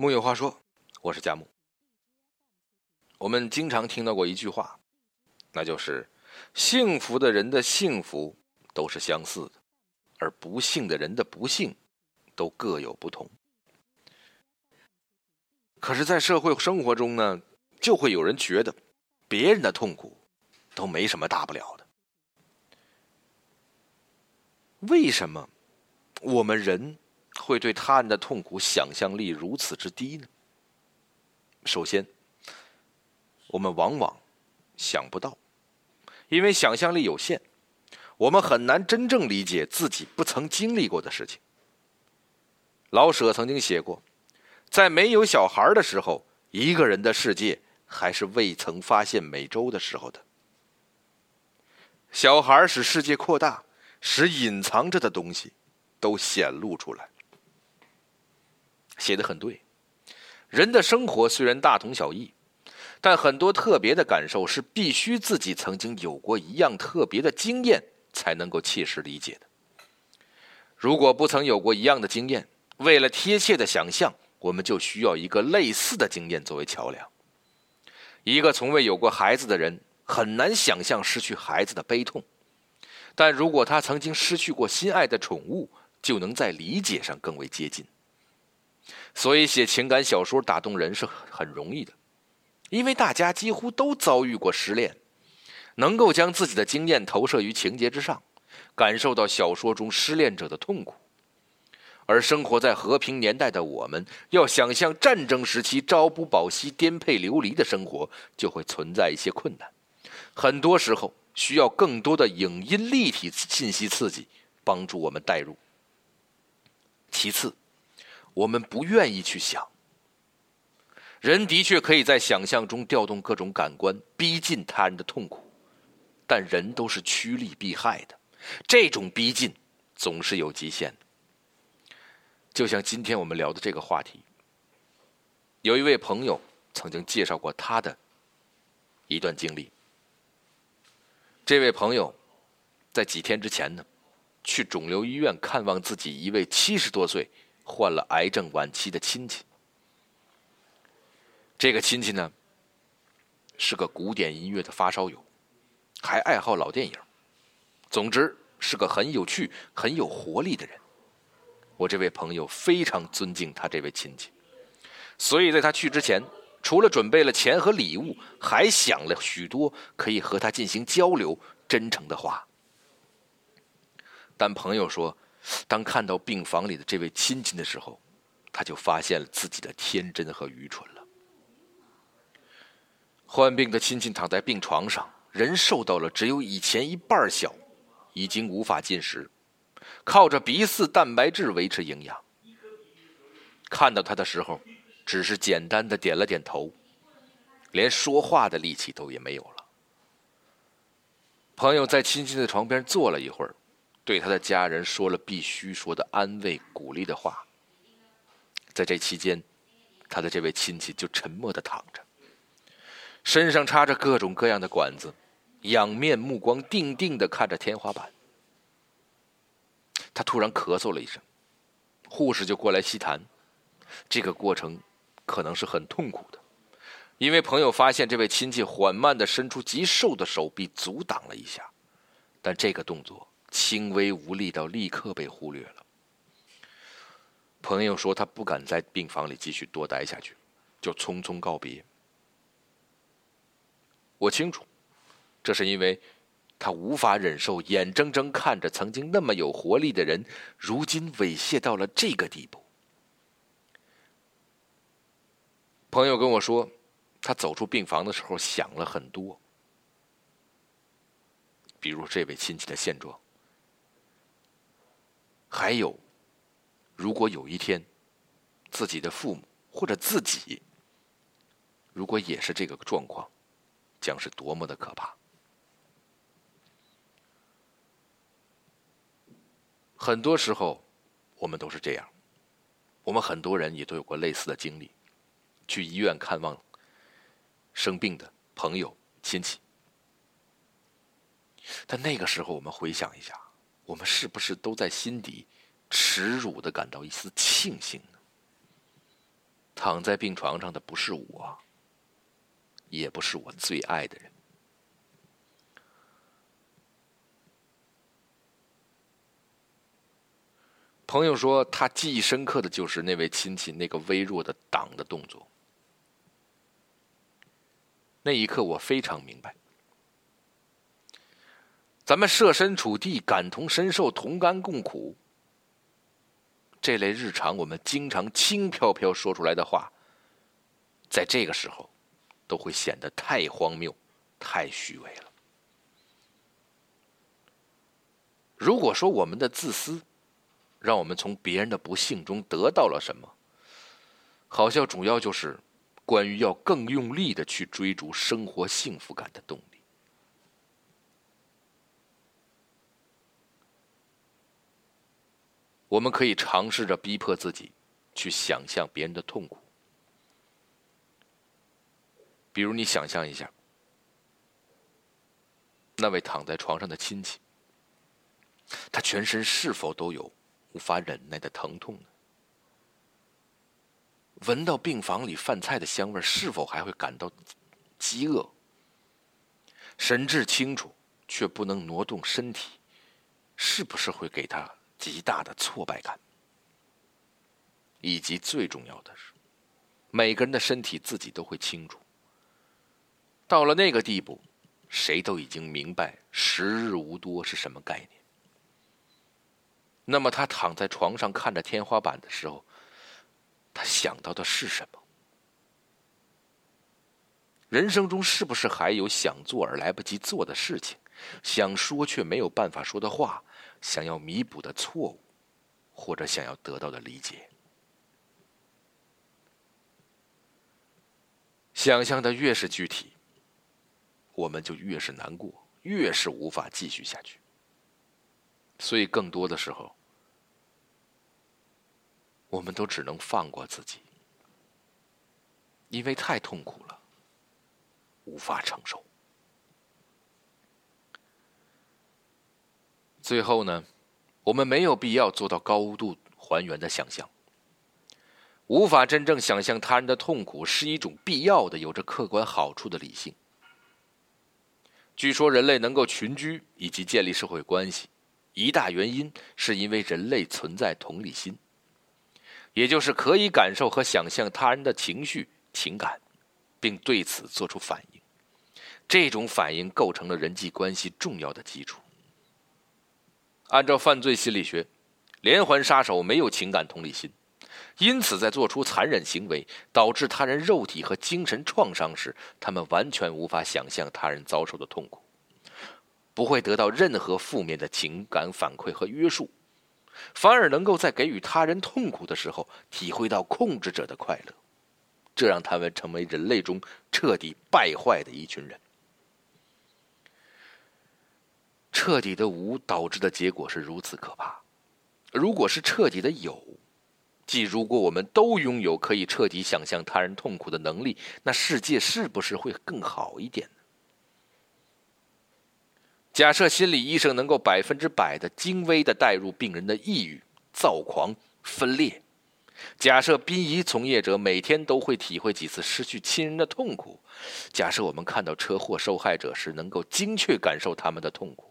木有话说，我是佳木。我们经常听到过一句话，那就是幸福的人的幸福都是相似的，而不幸的人的不幸都各有不同。可是，在社会生活中呢，就会有人觉得别人的痛苦都没什么大不了的。为什么我们人？会对他人的痛苦想象力如此之低呢？首先，我们往往想不到，因为想象力有限，我们很难真正理解自己不曾经历过的事情。老舍曾经写过，在没有小孩的时候，一个人的世界还是未曾发现美洲的时候的。小孩使世界扩大，使隐藏着的东西都显露出来。写的很对，人的生活虽然大同小异，但很多特别的感受是必须自己曾经有过一样特别的经验才能够切实理解的。如果不曾有过一样的经验，为了贴切的想象，我们就需要一个类似的经验作为桥梁。一个从未有过孩子的人很难想象失去孩子的悲痛，但如果他曾经失去过心爱的宠物，就能在理解上更为接近。所以写情感小说打动人是很容易的，因为大家几乎都遭遇过失恋，能够将自己的经验投射于情节之上，感受到小说中失恋者的痛苦。而生活在和平年代的我们，要想象战争时期朝不保夕、颠沛流离的生活，就会存在一些困难。很多时候需要更多的影音立体信息刺激，帮助我们代入。其次。我们不愿意去想，人的确可以在想象中调动各种感官，逼近他人的痛苦，但人都是趋利避害的，这种逼近总是有极限的。就像今天我们聊的这个话题，有一位朋友曾经介绍过他的一段经历。这位朋友在几天之前呢，去肿瘤医院看望自己一位七十多岁。患了癌症晚期的亲戚，这个亲戚呢，是个古典音乐的发烧友，还爱好老电影，总之是个很有趣、很有活力的人。我这位朋友非常尊敬他这位亲戚，所以在他去之前，除了准备了钱和礼物，还想了许多可以和他进行交流、真诚的话。但朋友说。当看到病房里的这位亲戚的时候，他就发现了自己的天真和愚蠢了。患病的亲戚躺在病床上，人瘦到了只有以前一半小，已经无法进食，靠着鼻饲蛋白质维持营养。看到他的时候，只是简单的点了点头，连说话的力气都也没有了。朋友在亲戚的床边坐了一会儿。对他的家人说了必须说的安慰、鼓励的话。在这期间，他的这位亲戚就沉默的躺着，身上插着各种各样的管子，仰面目光定定的看着天花板。他突然咳嗽了一声，护士就过来吸痰。这个过程可能是很痛苦的，因为朋友发现这位亲戚缓慢的伸出极瘦的手臂阻挡了一下，但这个动作。轻微无力到立刻被忽略了。朋友说他不敢在病房里继续多待下去，就匆匆告别。我清楚，这是因为他无法忍受眼睁睁看着曾经那么有活力的人，如今猥亵到了这个地步。朋友跟我说，他走出病房的时候想了很多，比如这位亲戚的现状。还有，如果有一天，自己的父母或者自己，如果也是这个状况，将是多么的可怕。很多时候，我们都是这样，我们很多人也都有过类似的经历，去医院看望生病的朋友亲戚，但那个时候，我们回想一下。我们是不是都在心底耻辱的感到一丝庆幸呢？躺在病床上的不是我，也不是我最爱的人。朋友说，他记忆深刻的就是那位亲戚那个微弱的挡的动作。那一刻，我非常明白，咱们设身处地、感同身受、同甘共苦，这类日常我们经常轻飘飘说出来的话，在这个时候，都会显得太荒谬、太虚伪了。如果说我们的自私，让我们从别人的不幸中得到了什么？好像主要就是关于要更用力的去追逐生活幸福感的动力。我们可以尝试着逼迫自己去想象别人的痛苦，比如你想象一下，那位躺在床上的亲戚，他全身是否都有？无法忍耐的疼痛呢？闻到病房里饭菜的香味，是否还会感到饥饿？神志清楚却不能挪动身体，是不是会给他极大的挫败感？以及最重要的是，每个人的身体自己都会清楚。到了那个地步，谁都已经明白时日无多是什么概念。那么他躺在床上看着天花板的时候，他想到的是什么？人生中是不是还有想做而来不及做的事情，想说却没有办法说的话，想要弥补的错误，或者想要得到的理解？想象的越是具体，我们就越是难过，越是无法继续下去。所以，更多的时候。我们都只能放过自己，因为太痛苦了，无法承受。最后呢，我们没有必要做到高度还原的想象。无法真正想象他人的痛苦是一种必要的、有着客观好处的理性。据说人类能够群居以及建立社会关系，一大原因是因为人类存在同理心。也就是可以感受和想象他人的情绪、情感，并对此做出反应。这种反应构成了人际关系重要的基础。按照犯罪心理学，连环杀手没有情感同理心，因此在做出残忍行为、导致他人肉体和精神创伤时，他们完全无法想象他人遭受的痛苦，不会得到任何负面的情感反馈和约束。反而能够在给予他人痛苦的时候，体会到控制者的快乐，这让他们成为人类中彻底败坏的一群人。彻底的无导致的结果是如此可怕。如果是彻底的有，即如果我们都拥有可以彻底想象他人痛苦的能力，那世界是不是会更好一点？假设心理医生能够百分之百的精微的带入病人的抑郁、躁狂、分裂；假设殡仪从业者每天都会体会几次失去亲人的痛苦；假设我们看到车祸受害者时能够精确感受他们的痛苦，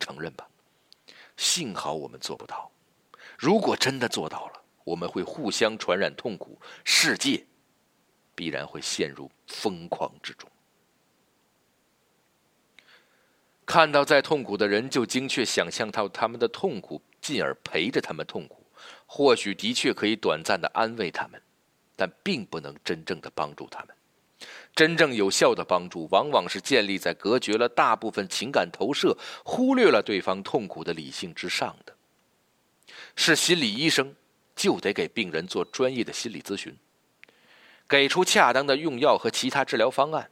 承认吧，幸好我们做不到。如果真的做到了，我们会互相传染痛苦，世界必然会陷入疯狂之中。看到再痛苦的人，就精确想象到他们的痛苦，进而陪着他们痛苦，或许的确可以短暂的安慰他们，但并不能真正的帮助他们。真正有效的帮助，往往是建立在隔绝了大部分情感投射、忽略了对方痛苦的理性之上的。是心理医生，就得给病人做专业的心理咨询，给出恰当的用药和其他治疗方案。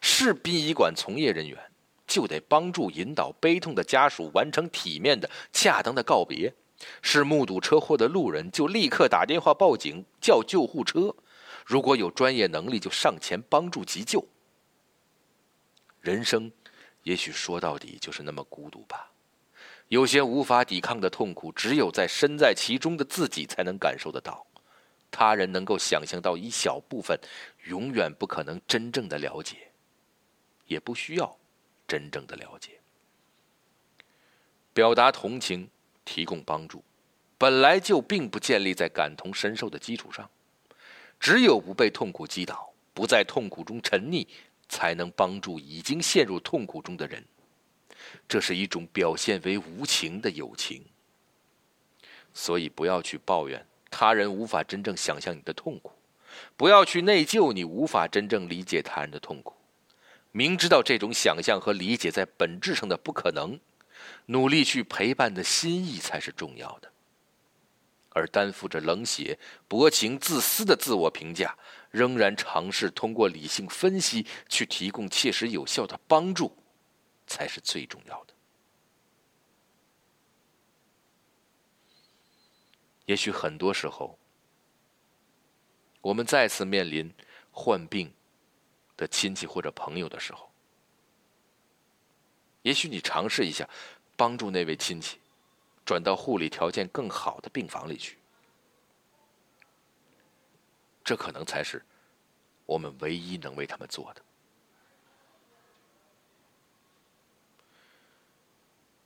是殡仪馆从业人员。就得帮助引导悲痛的家属完成体面的、恰当的告别；是目睹车祸的路人，就立刻打电话报警，叫救护车；如果有专业能力，就上前帮助急救。人生，也许说到底就是那么孤独吧。有些无法抵抗的痛苦，只有在身在其中的自己才能感受得到，他人能够想象到一小部分，永远不可能真正的了解，也不需要真正的了解。表达同情、提供帮助，本来就并不建立在感同身受的基础上，只有不被痛苦击倒，不在痛苦中沉溺，才能帮助已经陷入痛苦中的人。这是一种表现为无情的友情，所以不要去抱怨他人无法真正想象你的痛苦，不要去内疚你无法真正理解他人的痛苦。明知道这种想象和理解在本质上的不可能，努力去陪伴的心意才是重要的。而担负着冷血、薄情、自私的自我评价，仍然尝试通过理性分析去提供切实有效的帮助。才是最重要的。也许很多时候，我们再次面临患病的亲戚或者朋友的时候，也许你尝试一下，帮助那位亲戚转到护理条件更好的病房里去，这可能才是我们唯一能为他们做的。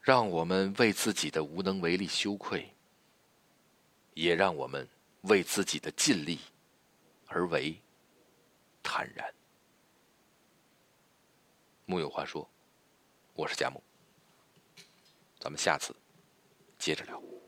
让我们为自己的无能为力羞愧，也让我们为自己的尽力而为坦然。木有话说，我是佳木，咱们下次接着聊。